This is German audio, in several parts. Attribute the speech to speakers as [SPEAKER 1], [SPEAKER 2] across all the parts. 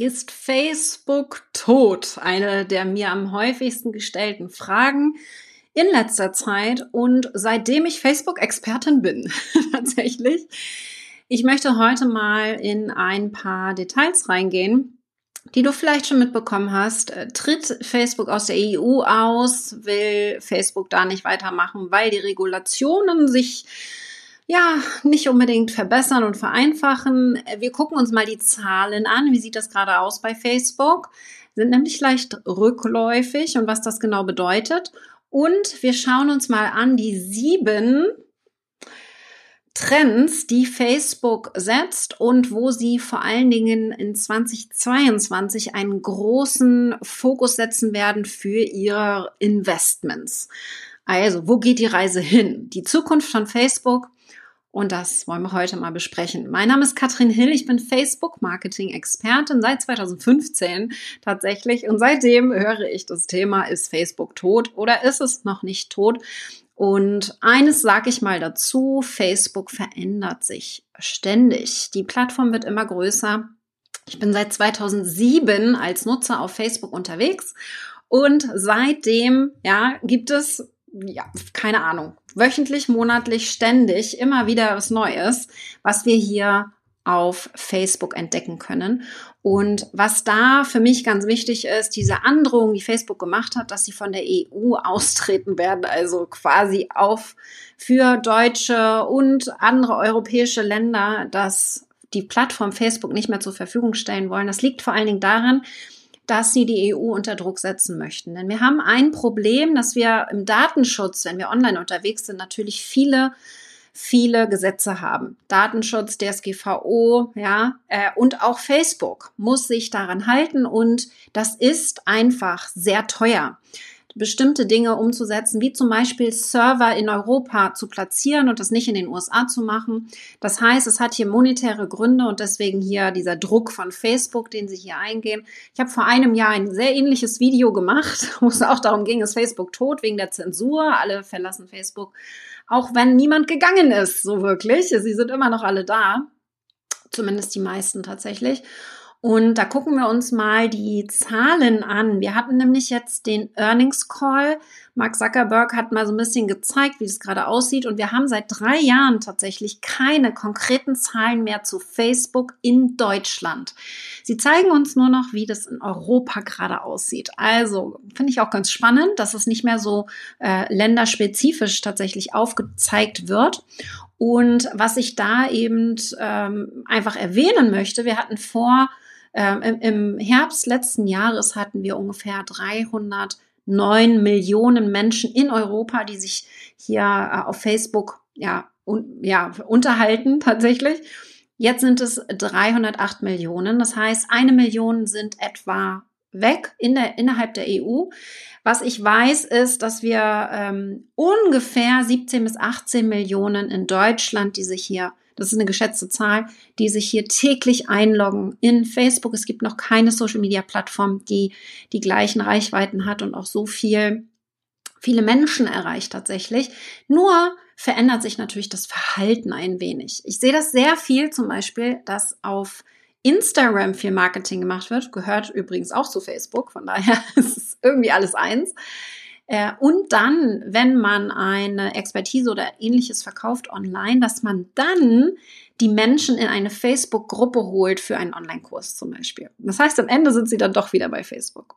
[SPEAKER 1] Ist Facebook tot? Eine der mir am häufigsten gestellten Fragen in letzter Zeit und seitdem ich Facebook-Expertin bin, tatsächlich. Ich möchte heute mal in ein paar Details reingehen, die du vielleicht schon mitbekommen hast. Äh, tritt Facebook aus der EU aus? Will Facebook da nicht weitermachen, weil die Regulationen sich ja, nicht unbedingt verbessern und vereinfachen. Wir gucken uns mal die Zahlen an. Wie sieht das gerade aus bei Facebook? Sind nämlich leicht rückläufig und was das genau bedeutet. Und wir schauen uns mal an die sieben Trends, die Facebook setzt und wo sie vor allen Dingen in 2022 einen großen Fokus setzen werden für ihre Investments. Also, wo geht die Reise hin? Die Zukunft von Facebook und das wollen wir heute mal besprechen. Mein Name ist Katrin Hill, ich bin Facebook-Marketing-Expertin seit 2015 tatsächlich. Und seitdem höre ich das Thema, ist Facebook tot oder ist es noch nicht tot? Und eines sage ich mal dazu, Facebook verändert sich ständig. Die Plattform wird immer größer. Ich bin seit 2007 als Nutzer auf Facebook unterwegs und seitdem, ja, gibt es ja, keine Ahnung, wöchentlich, monatlich, ständig immer wieder was Neues, was wir hier auf Facebook entdecken können. Und was da für mich ganz wichtig ist, diese Androhung, die Facebook gemacht hat, dass sie von der EU austreten werden, also quasi auf für deutsche und andere europäische Länder, dass die Plattform Facebook nicht mehr zur Verfügung stellen wollen. Das liegt vor allen Dingen daran, dass sie die EU unter Druck setzen möchten. Denn wir haben ein Problem, dass wir im Datenschutz, wenn wir online unterwegs sind, natürlich viele viele Gesetze haben. Datenschutz, DSGVO, ja, äh, und auch Facebook muss sich daran halten und das ist einfach sehr teuer bestimmte Dinge umzusetzen, wie zum Beispiel Server in Europa zu platzieren und das nicht in den USA zu machen. Das heißt, es hat hier monetäre Gründe und deswegen hier dieser Druck von Facebook, den sie hier eingehen. Ich habe vor einem Jahr ein sehr ähnliches Video gemacht, wo es auch darum ging, ist Facebook tot wegen der Zensur. Alle verlassen Facebook, auch wenn niemand gegangen ist, so wirklich. Sie sind immer noch alle da. Zumindest die meisten tatsächlich. Und da gucken wir uns mal die Zahlen an. Wir hatten nämlich jetzt den Earnings Call. Mark Zuckerberg hat mal so ein bisschen gezeigt, wie es gerade aussieht. Und wir haben seit drei Jahren tatsächlich keine konkreten Zahlen mehr zu Facebook in Deutschland. Sie zeigen uns nur noch, wie das in Europa gerade aussieht. Also finde ich auch ganz spannend, dass es nicht mehr so äh, länderspezifisch tatsächlich aufgezeigt wird. Und was ich da eben ähm, einfach erwähnen möchte, wir hatten vor, ähm, im, Herbst letzten Jahres hatten wir ungefähr 309 Millionen Menschen in Europa, die sich hier äh, auf Facebook ja, un, ja, unterhalten tatsächlich. Jetzt sind es 308 Millionen. Das heißt, eine Million sind etwa weg in der, innerhalb der EU. Was ich weiß, ist, dass wir ähm, ungefähr 17 bis 18 Millionen in Deutschland, die sich hier das ist eine geschätzte Zahl, die sich hier täglich einloggen in Facebook. Es gibt noch keine Social-Media-Plattform, die die gleichen Reichweiten hat und auch so viel, viele Menschen erreicht tatsächlich. Nur verändert sich natürlich das Verhalten ein wenig. Ich sehe das sehr viel zum Beispiel, dass auf Instagram viel Marketing gemacht wird, gehört übrigens auch zu Facebook, von daher ist es irgendwie alles eins. Äh, und dann, wenn man eine Expertise oder ähnliches verkauft online, dass man dann die Menschen in eine Facebook-Gruppe holt für einen Online-Kurs zum Beispiel. Das heißt, am Ende sind sie dann doch wieder bei Facebook.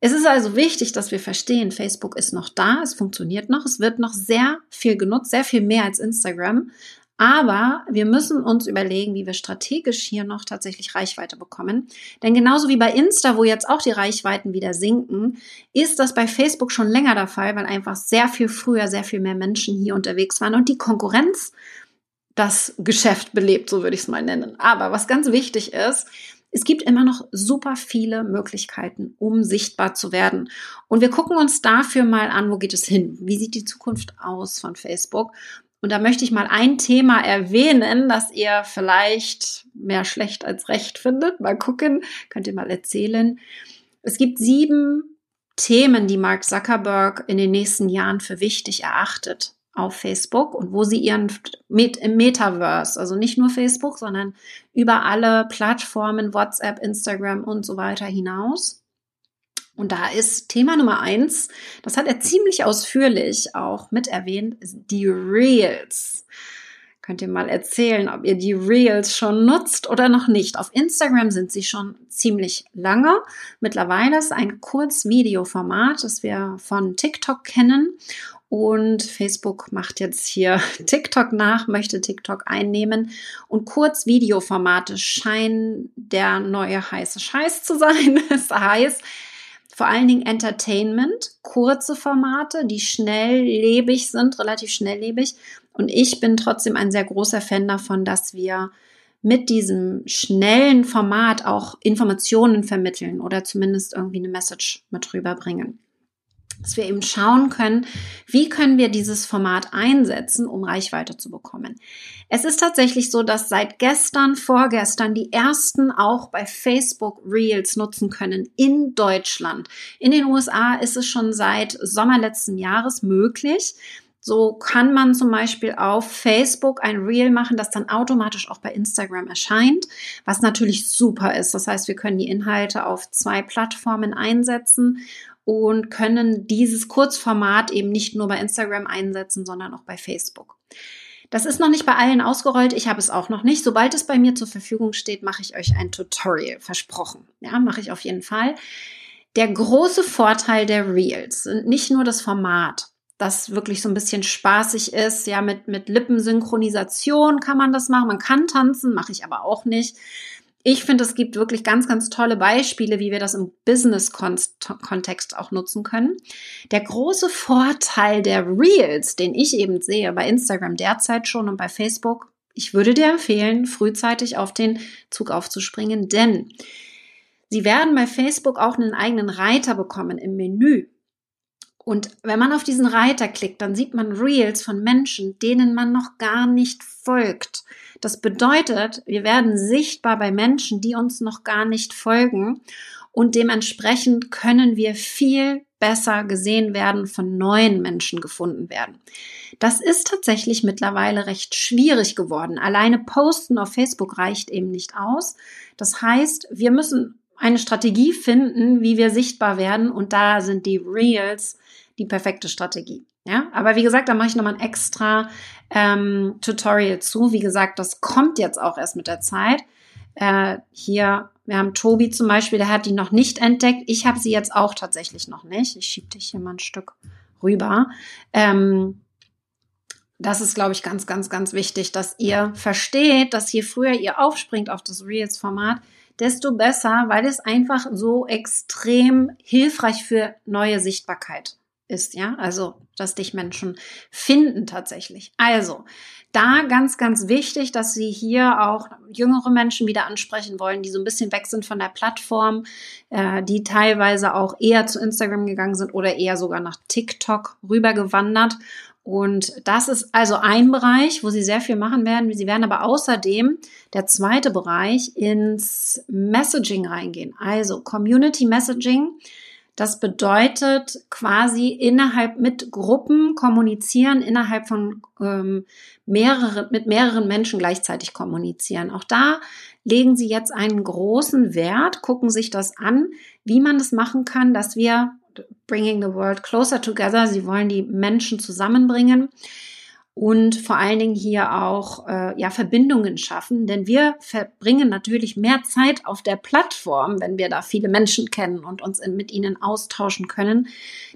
[SPEAKER 1] Es ist also wichtig, dass wir verstehen, Facebook ist noch da, es funktioniert noch, es wird noch sehr viel genutzt, sehr viel mehr als Instagram. Aber wir müssen uns überlegen, wie wir strategisch hier noch tatsächlich Reichweite bekommen. Denn genauso wie bei Insta, wo jetzt auch die Reichweiten wieder sinken, ist das bei Facebook schon länger der Fall, weil einfach sehr viel früher sehr viel mehr Menschen hier unterwegs waren und die Konkurrenz das Geschäft belebt, so würde ich es mal nennen. Aber was ganz wichtig ist, es gibt immer noch super viele Möglichkeiten, um sichtbar zu werden. Und wir gucken uns dafür mal an, wo geht es hin? Wie sieht die Zukunft aus von Facebook? Und da möchte ich mal ein Thema erwähnen, das ihr vielleicht mehr schlecht als recht findet. Mal gucken, könnt ihr mal erzählen. Es gibt sieben Themen, die Mark Zuckerberg in den nächsten Jahren für wichtig erachtet. auf Facebook und wo sie ihren mit im Metaverse, also nicht nur Facebook, sondern über alle Plattformen, WhatsApp, Instagram und so weiter hinaus. Und da ist Thema Nummer eins, das hat er ziemlich ausführlich auch mit erwähnt, die Reels. Könnt ihr mal erzählen, ob ihr die Reels schon nutzt oder noch nicht. Auf Instagram sind sie schon ziemlich lange. Mittlerweile ist ein Kurzvideoformat, das wir von TikTok kennen. Und Facebook macht jetzt hier TikTok nach, möchte TikTok einnehmen. Und Kurzvideoformate scheinen der neue heiße Scheiß zu sein. Das heißt, vor allen Dingen Entertainment, kurze Formate, die schnelllebig sind, relativ schnelllebig. Und ich bin trotzdem ein sehr großer Fan davon, dass wir mit diesem schnellen Format auch Informationen vermitteln oder zumindest irgendwie eine Message mit rüberbringen dass wir eben schauen können, wie können wir dieses Format einsetzen, um Reichweite zu bekommen. Es ist tatsächlich so, dass seit gestern, vorgestern die ersten auch bei Facebook Reels nutzen können in Deutschland. In den USA ist es schon seit Sommer letzten Jahres möglich. So kann man zum Beispiel auf Facebook ein Reel machen, das dann automatisch auch bei Instagram erscheint, was natürlich super ist. Das heißt, wir können die Inhalte auf zwei Plattformen einsetzen und können dieses Kurzformat eben nicht nur bei Instagram einsetzen, sondern auch bei Facebook. Das ist noch nicht bei allen ausgerollt. Ich habe es auch noch nicht. Sobald es bei mir zur Verfügung steht, mache ich euch ein Tutorial. Versprochen. Ja, mache ich auf jeden Fall. Der große Vorteil der Reels sind nicht nur das Format, das wirklich so ein bisschen spaßig ist. Ja, mit, mit Lippensynchronisation kann man das machen. Man kann tanzen, mache ich aber auch nicht. Ich finde, es gibt wirklich ganz, ganz tolle Beispiele, wie wir das im Business-Kontext auch nutzen können. Der große Vorteil der Reels, den ich eben sehe bei Instagram derzeit schon und bei Facebook, ich würde dir empfehlen, frühzeitig auf den Zug aufzuspringen, denn sie werden bei Facebook auch einen eigenen Reiter bekommen im Menü. Und wenn man auf diesen Reiter klickt, dann sieht man Reels von Menschen, denen man noch gar nicht folgt. Das bedeutet, wir werden sichtbar bei Menschen, die uns noch gar nicht folgen und dementsprechend können wir viel besser gesehen werden, von neuen Menschen gefunden werden. Das ist tatsächlich mittlerweile recht schwierig geworden. Alleine Posten auf Facebook reicht eben nicht aus. Das heißt, wir müssen eine Strategie finden, wie wir sichtbar werden und da sind die Reels die perfekte Strategie. Ja, aber wie gesagt, da mache ich nochmal ein extra ähm, Tutorial zu. Wie gesagt, das kommt jetzt auch erst mit der Zeit. Äh, hier, wir haben Tobi zum Beispiel, der hat die noch nicht entdeckt. Ich habe sie jetzt auch tatsächlich noch nicht. Ich schiebe dich hier mal ein Stück rüber. Ähm, das ist, glaube ich, ganz, ganz, ganz wichtig, dass ihr versteht, dass je früher ihr aufspringt auf das Reels-Format, desto besser, weil es einfach so extrem hilfreich für neue Sichtbarkeit ist, ja, also dass dich Menschen finden tatsächlich. Also da ganz, ganz wichtig, dass Sie hier auch jüngere Menschen wieder ansprechen wollen, die so ein bisschen weg sind von der Plattform, äh, die teilweise auch eher zu Instagram gegangen sind oder eher sogar nach TikTok rübergewandert. Und das ist also ein Bereich, wo Sie sehr viel machen werden. Sie werden aber außerdem der zweite Bereich ins Messaging reingehen. Also Community Messaging das bedeutet quasi innerhalb mit Gruppen kommunizieren, innerhalb von ähm, mehreren, mit mehreren Menschen gleichzeitig kommunizieren. Auch da legen Sie jetzt einen großen Wert, gucken sich das an, wie man das machen kann, dass wir bringing the world closer together, Sie wollen die Menschen zusammenbringen und vor allen Dingen hier auch äh, ja Verbindungen schaffen, denn wir verbringen natürlich mehr Zeit auf der Plattform, wenn wir da viele Menschen kennen und uns in, mit ihnen austauschen können.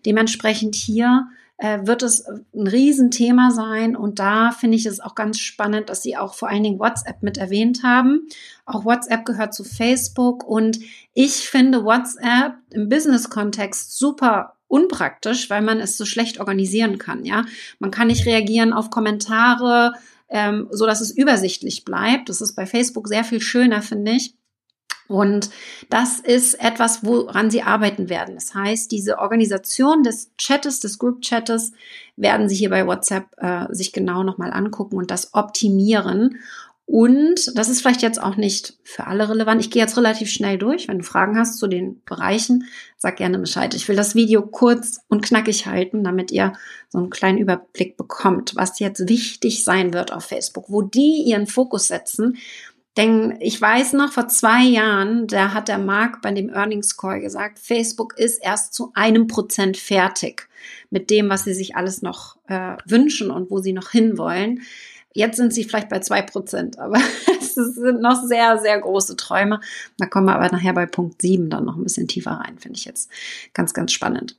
[SPEAKER 1] Dementsprechend hier äh, wird es ein Riesenthema sein und da finde ich es auch ganz spannend, dass Sie auch vor allen Dingen WhatsApp mit erwähnt haben. Auch WhatsApp gehört zu Facebook und ich finde WhatsApp im Business-Kontext super unpraktisch, weil man es so schlecht organisieren kann. Ja, man kann nicht reagieren auf Kommentare, ähm, so dass es übersichtlich bleibt. Das ist bei Facebook sehr viel schöner, finde ich. Und das ist etwas, woran sie arbeiten werden. Das heißt, diese Organisation des Chattes, des Group Chattes, werden sie hier bei WhatsApp äh, sich genau nochmal angucken und das optimieren. Und das ist vielleicht jetzt auch nicht für alle relevant. Ich gehe jetzt relativ schnell durch. Wenn du Fragen hast zu den Bereichen, sag gerne Bescheid. Ich will das Video kurz und knackig halten, damit ihr so einen kleinen Überblick bekommt, was jetzt wichtig sein wird auf Facebook, wo die ihren Fokus setzen. Denn ich weiß noch, vor zwei Jahren, da hat der Marc bei dem Earnings Call gesagt, Facebook ist erst zu einem Prozent fertig mit dem, was sie sich alles noch äh, wünschen und wo sie noch hinwollen. Jetzt sind sie vielleicht bei zwei Prozent, aber es sind noch sehr, sehr große Träume. Da kommen wir aber nachher bei Punkt sieben dann noch ein bisschen tiefer rein, finde ich jetzt ganz, ganz spannend.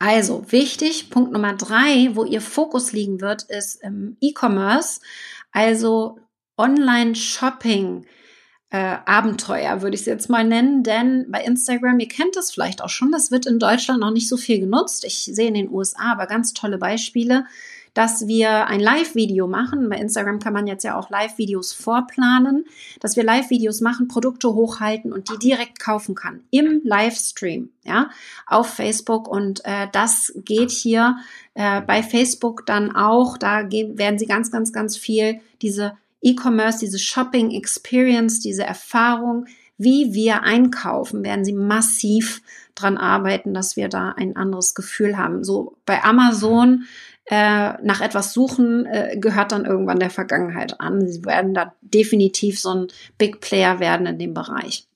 [SPEAKER 1] Also wichtig, Punkt Nummer drei, wo ihr Fokus liegen wird, ist im E-Commerce, also Online-Shopping. Äh, Abenteuer, würde ich es jetzt mal nennen, denn bei Instagram, ihr kennt es vielleicht auch schon, das wird in Deutschland noch nicht so viel genutzt. Ich sehe in den USA aber ganz tolle Beispiele dass wir ein Live-Video machen. Bei Instagram kann man jetzt ja auch Live-Videos vorplanen, dass wir Live-Videos machen, Produkte hochhalten und die direkt kaufen kann im Livestream, ja, auf Facebook. Und äh, das geht hier äh, bei Facebook dann auch. Da werden Sie ganz, ganz, ganz viel diese E-Commerce, diese Shopping Experience, diese Erfahrung, wie wir einkaufen, werden sie massiv dran arbeiten, dass wir da ein anderes Gefühl haben. So bei Amazon äh, nach etwas suchen, äh, gehört dann irgendwann der Vergangenheit an. Sie werden da definitiv so ein Big Player werden in dem Bereich.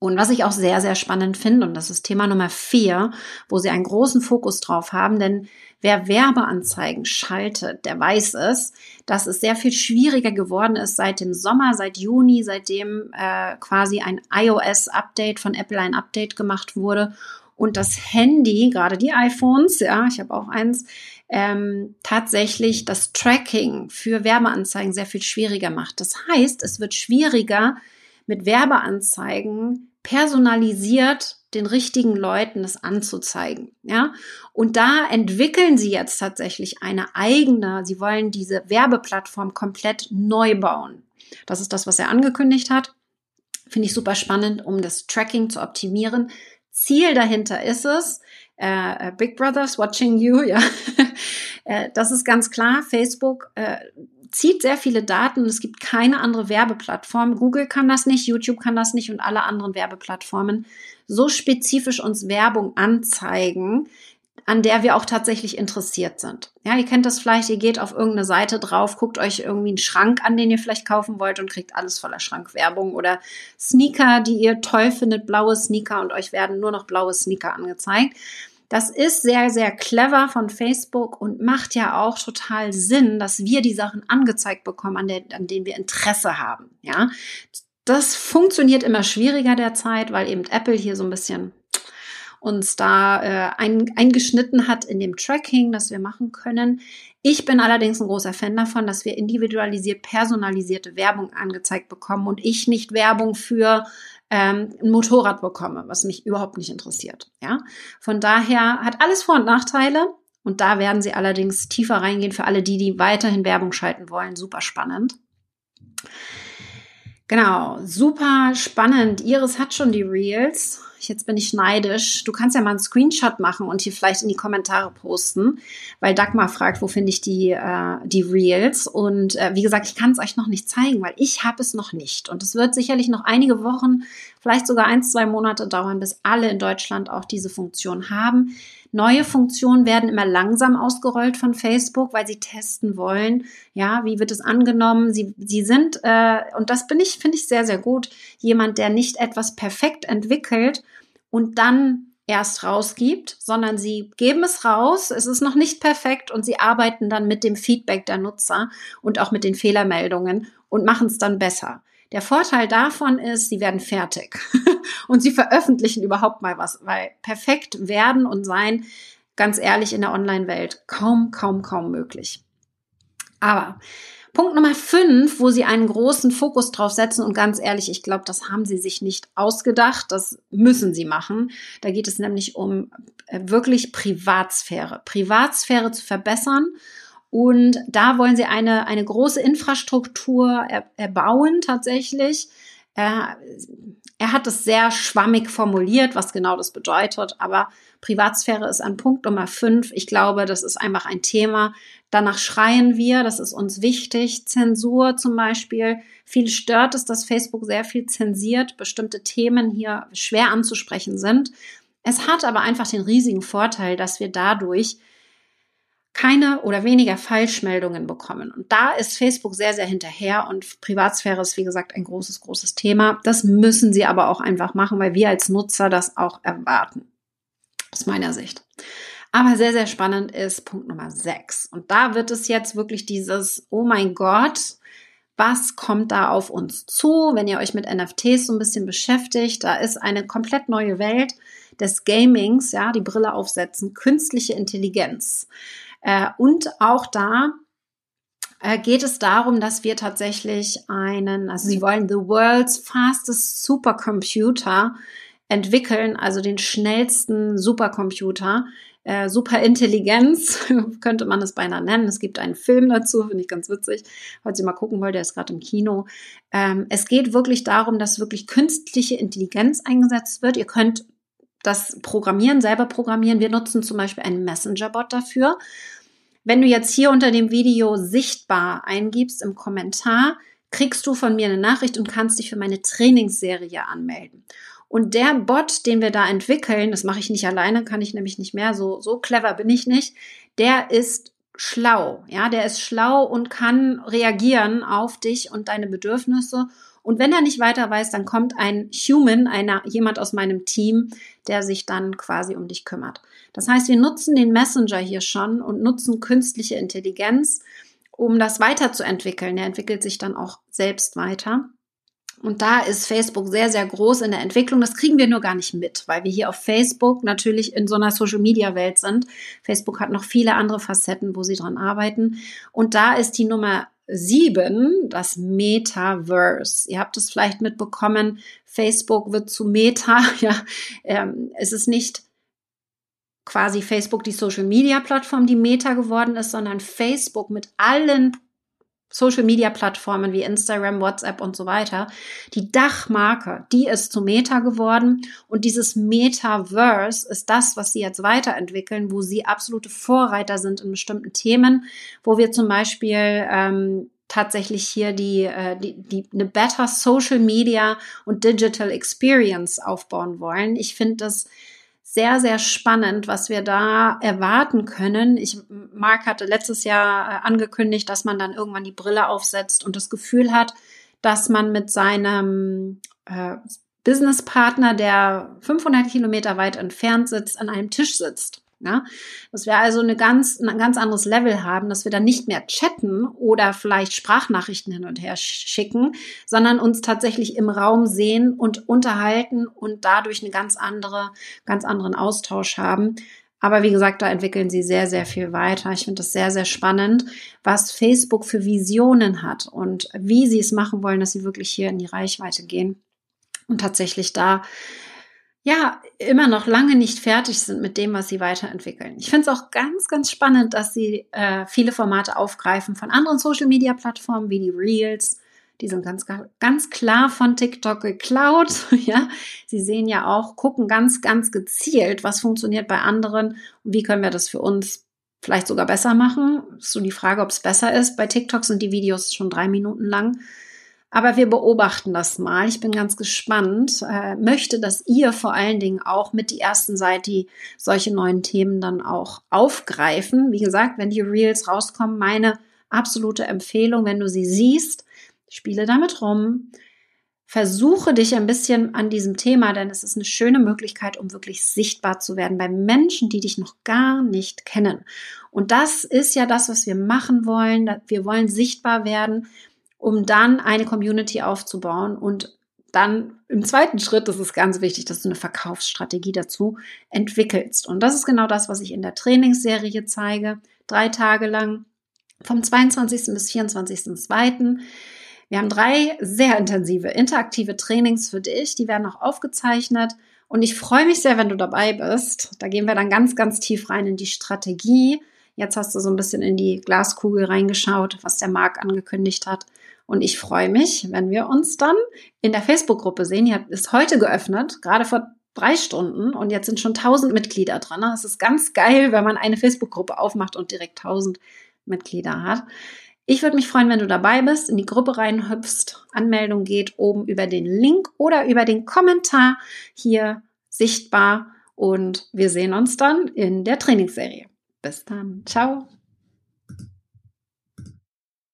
[SPEAKER 1] Und was ich auch sehr, sehr spannend finde, und das ist Thema Nummer vier, wo sie einen großen Fokus drauf haben, denn wer Werbeanzeigen schaltet, der weiß es, dass es sehr viel schwieriger geworden ist seit dem Sommer, seit Juni, seitdem äh, quasi ein iOS-Update von Apple ein Update gemacht wurde und das Handy, gerade die iPhones, ja, ich habe auch eins, ähm, tatsächlich das Tracking für Werbeanzeigen sehr viel schwieriger macht. Das heißt, es wird schwieriger, mit Werbeanzeigen personalisiert den richtigen Leuten das anzuzeigen. Ja, und da entwickeln sie jetzt tatsächlich eine eigene, sie wollen diese Werbeplattform komplett neu bauen. Das ist das, was er angekündigt hat. Finde ich super spannend, um das Tracking zu optimieren. Ziel dahinter ist es, äh, äh, Big Brother's watching you, ja. äh, das ist ganz klar. Facebook äh, zieht sehr viele Daten. Es gibt keine andere Werbeplattform. Google kann das nicht, YouTube kann das nicht und alle anderen Werbeplattformen so spezifisch uns Werbung anzeigen, an der wir auch tatsächlich interessiert sind. Ja, ihr kennt das vielleicht, ihr geht auf irgendeine Seite drauf, guckt euch irgendwie einen Schrank an, den ihr vielleicht kaufen wollt und kriegt alles voller Schrankwerbung oder Sneaker, die ihr toll findet, blaue Sneaker und euch werden nur noch blaue Sneaker angezeigt. Das ist sehr, sehr clever von Facebook und macht ja auch total Sinn, dass wir die Sachen angezeigt bekommen, an, der, an denen wir Interesse haben. Ja, das funktioniert immer schwieriger derzeit, weil eben Apple hier so ein bisschen uns da äh, ein, eingeschnitten hat in dem Tracking, das wir machen können. Ich bin allerdings ein großer Fan davon, dass wir individualisiert, personalisierte Werbung angezeigt bekommen und ich nicht Werbung für ähm, ein Motorrad bekomme, was mich überhaupt nicht interessiert. Ja, von daher hat alles Vor- und Nachteile. Und da werden sie allerdings tiefer reingehen für alle die, die weiterhin Werbung schalten wollen. Super spannend. Genau, super spannend. Iris hat schon die Reels jetzt bin ich neidisch. Du kannst ja mal einen Screenshot machen und hier vielleicht in die Kommentare posten, weil Dagmar fragt, wo finde ich die, äh, die Reels. Und äh, wie gesagt, ich kann es euch noch nicht zeigen, weil ich habe es noch nicht. Und es wird sicherlich noch einige Wochen, vielleicht sogar ein, zwei Monate dauern, bis alle in Deutschland auch diese Funktion haben. Neue Funktionen werden immer langsam ausgerollt von Facebook, weil sie testen wollen. Ja, wie wird es angenommen? Sie, sie sind, äh, und das bin ich, finde ich sehr, sehr gut, jemand, der nicht etwas perfekt entwickelt und dann erst rausgibt, sondern sie geben es raus, es ist noch nicht perfekt und sie arbeiten dann mit dem Feedback der Nutzer und auch mit den Fehlermeldungen und machen es dann besser. Der Vorteil davon ist, sie werden fertig und sie veröffentlichen überhaupt mal was, weil perfekt werden und sein, ganz ehrlich, in der Online-Welt kaum, kaum, kaum möglich. Aber Punkt Nummer fünf, wo sie einen großen Fokus drauf setzen und ganz ehrlich, ich glaube, das haben sie sich nicht ausgedacht, das müssen sie machen. Da geht es nämlich um äh, wirklich Privatsphäre, Privatsphäre zu verbessern und da wollen sie eine, eine große Infrastruktur er, erbauen tatsächlich, Er, er hat es sehr schwammig formuliert, was genau das bedeutet, aber Privatsphäre ist ein Punkt Nummer fünf. Ich glaube, das ist einfach ein Thema. Danach schreien wir, das ist uns wichtig. Zensur zum Beispiel. Viel stört es, dass Facebook sehr viel zensiert, bestimmte Themen hier schwer anzusprechen sind. Es hat aber einfach den riesigen Vorteil, dass wir dadurch keine oder weniger Falschmeldungen bekommen. Und da ist Facebook sehr, sehr hinterher und Privatsphäre ist, wie gesagt, ein großes, großes Thema. Das müssen sie aber auch einfach machen, weil wir als Nutzer das auch erwarten. Aus meiner Sicht. Aber sehr, sehr spannend ist Punkt Nummer 6. Und da wird es jetzt wirklich dieses, oh mein Gott, was kommt da auf uns zu, wenn ihr euch mit NFTs so ein bisschen beschäftigt. Da ist eine komplett neue Welt des Gamings, ja, die Brille aufsetzen, künstliche Intelligenz. Äh, und auch da äh, geht es darum, dass wir tatsächlich einen, also sie wollen the world's fastest supercomputer entwickeln, also den schnellsten Supercomputer. Äh, Superintelligenz könnte man es beinahe nennen. Es gibt einen Film dazu, finde ich ganz witzig. Falls ihr mal gucken wollt, der ist gerade im Kino. Ähm, es geht wirklich darum, dass wirklich künstliche Intelligenz eingesetzt wird. Ihr könnt das Programmieren, selber programmieren. Wir nutzen zum Beispiel einen Messenger-Bot dafür. Wenn du jetzt hier unter dem Video sichtbar eingibst im Kommentar, kriegst du von mir eine Nachricht und kannst dich für meine Trainingsserie anmelden. Und der Bot, den wir da entwickeln, das mache ich nicht alleine, kann ich nämlich nicht mehr, so, so clever bin ich nicht, der ist schlau, ja, der ist schlau und kann reagieren auf dich und deine Bedürfnisse und wenn er nicht weiter weiß, dann kommt ein Human, einer, jemand aus meinem Team, der sich dann quasi um dich kümmert. Das heißt, wir nutzen den Messenger hier schon und nutzen künstliche Intelligenz, um das weiterzuentwickeln. Der entwickelt sich dann auch selbst weiter. Und da ist Facebook sehr, sehr groß in der Entwicklung. Das kriegen wir nur gar nicht mit, weil wir hier auf Facebook natürlich in so einer Social-Media-Welt sind. Facebook hat noch viele andere Facetten, wo sie dran arbeiten. Und da ist die Nummer sieben, das Metaverse. Ihr habt es vielleicht mitbekommen, Facebook wird zu Meta. Ja, ähm, es ist nicht quasi Facebook die Social Media Plattform, die Meta geworden ist, sondern Facebook mit allen Social-Media-Plattformen wie Instagram, WhatsApp und so weiter, die Dachmarke, die ist zu Meta geworden und dieses Metaverse ist das, was sie jetzt weiterentwickeln, wo sie absolute Vorreiter sind in bestimmten Themen, wo wir zum Beispiel ähm, tatsächlich hier die, äh, die, die eine better Social Media und Digital Experience aufbauen wollen. Ich finde das sehr, sehr spannend, was wir da erwarten können. Ich, Marc hatte letztes Jahr äh, angekündigt, dass man dann irgendwann die Brille aufsetzt und das Gefühl hat, dass man mit seinem äh, Businesspartner, der 500 Kilometer weit entfernt sitzt, an einem Tisch sitzt. Ja? Dass wir also eine ganz, ein ganz anderes Level haben, dass wir dann nicht mehr chatten oder vielleicht Sprachnachrichten hin und her schicken, sondern uns tatsächlich im Raum sehen und unterhalten und dadurch eine ganz andere, ganz anderen Austausch haben. Aber wie gesagt, da entwickeln sie sehr, sehr viel weiter. Ich finde das sehr, sehr spannend, was Facebook für Visionen hat und wie sie es machen wollen, dass sie wirklich hier in die Reichweite gehen und tatsächlich da ja, immer noch lange nicht fertig sind mit dem, was sie weiterentwickeln. Ich finde es auch ganz, ganz spannend, dass sie äh, viele Formate aufgreifen von anderen Social-Media-Plattformen wie die Reels. Die sind ganz, ganz klar von TikTok geklaut. Ja, sie sehen ja auch, gucken ganz, ganz gezielt, was funktioniert bei anderen und wie können wir das für uns vielleicht sogar besser machen. Ist so die Frage, ob es besser ist. Bei TikTok sind die Videos schon drei Minuten lang. Aber wir beobachten das mal. Ich bin ganz gespannt. Äh, möchte, dass ihr vor allen Dingen auch mit die ersten seid, die solche neuen Themen dann auch aufgreifen. Wie gesagt, wenn die Reels rauskommen, meine absolute Empfehlung, wenn du sie siehst, spiele damit rum. Versuche dich ein bisschen an diesem Thema, denn es ist eine schöne Möglichkeit, um wirklich sichtbar zu werden bei Menschen, die dich noch gar nicht kennen. Und das ist ja das, was wir machen wollen. Wir wollen sichtbar werden um dann eine Community aufzubauen und dann im zweiten Schritt, das ist ganz wichtig, dass du eine Verkaufsstrategie dazu entwickelst. Und das ist genau das, was ich in der Trainingsserie zeige. Drei Tage lang, vom 22. bis 24.02. Wir haben drei sehr intensive, interaktive Trainings für dich. Die werden auch aufgezeichnet. Und ich freue mich sehr, wenn du dabei bist. Da gehen wir dann ganz, ganz tief rein in die Strategie. Jetzt hast du so ein bisschen in die Glaskugel reingeschaut, was der Markt angekündigt hat. Und ich freue mich, wenn wir uns dann in der Facebook-Gruppe sehen. Die ist heute geöffnet, gerade vor drei Stunden und jetzt sind schon 1000 Mitglieder dran. Das ist ganz geil, wenn man eine Facebook-Gruppe aufmacht und direkt 1000 Mitglieder hat. Ich würde mich freuen, wenn du dabei bist, in die Gruppe reinhüpfst. Anmeldung geht oben über den Link oder über den Kommentar hier sichtbar und wir sehen uns dann in der Trainingsserie. Bis dann. Ciao.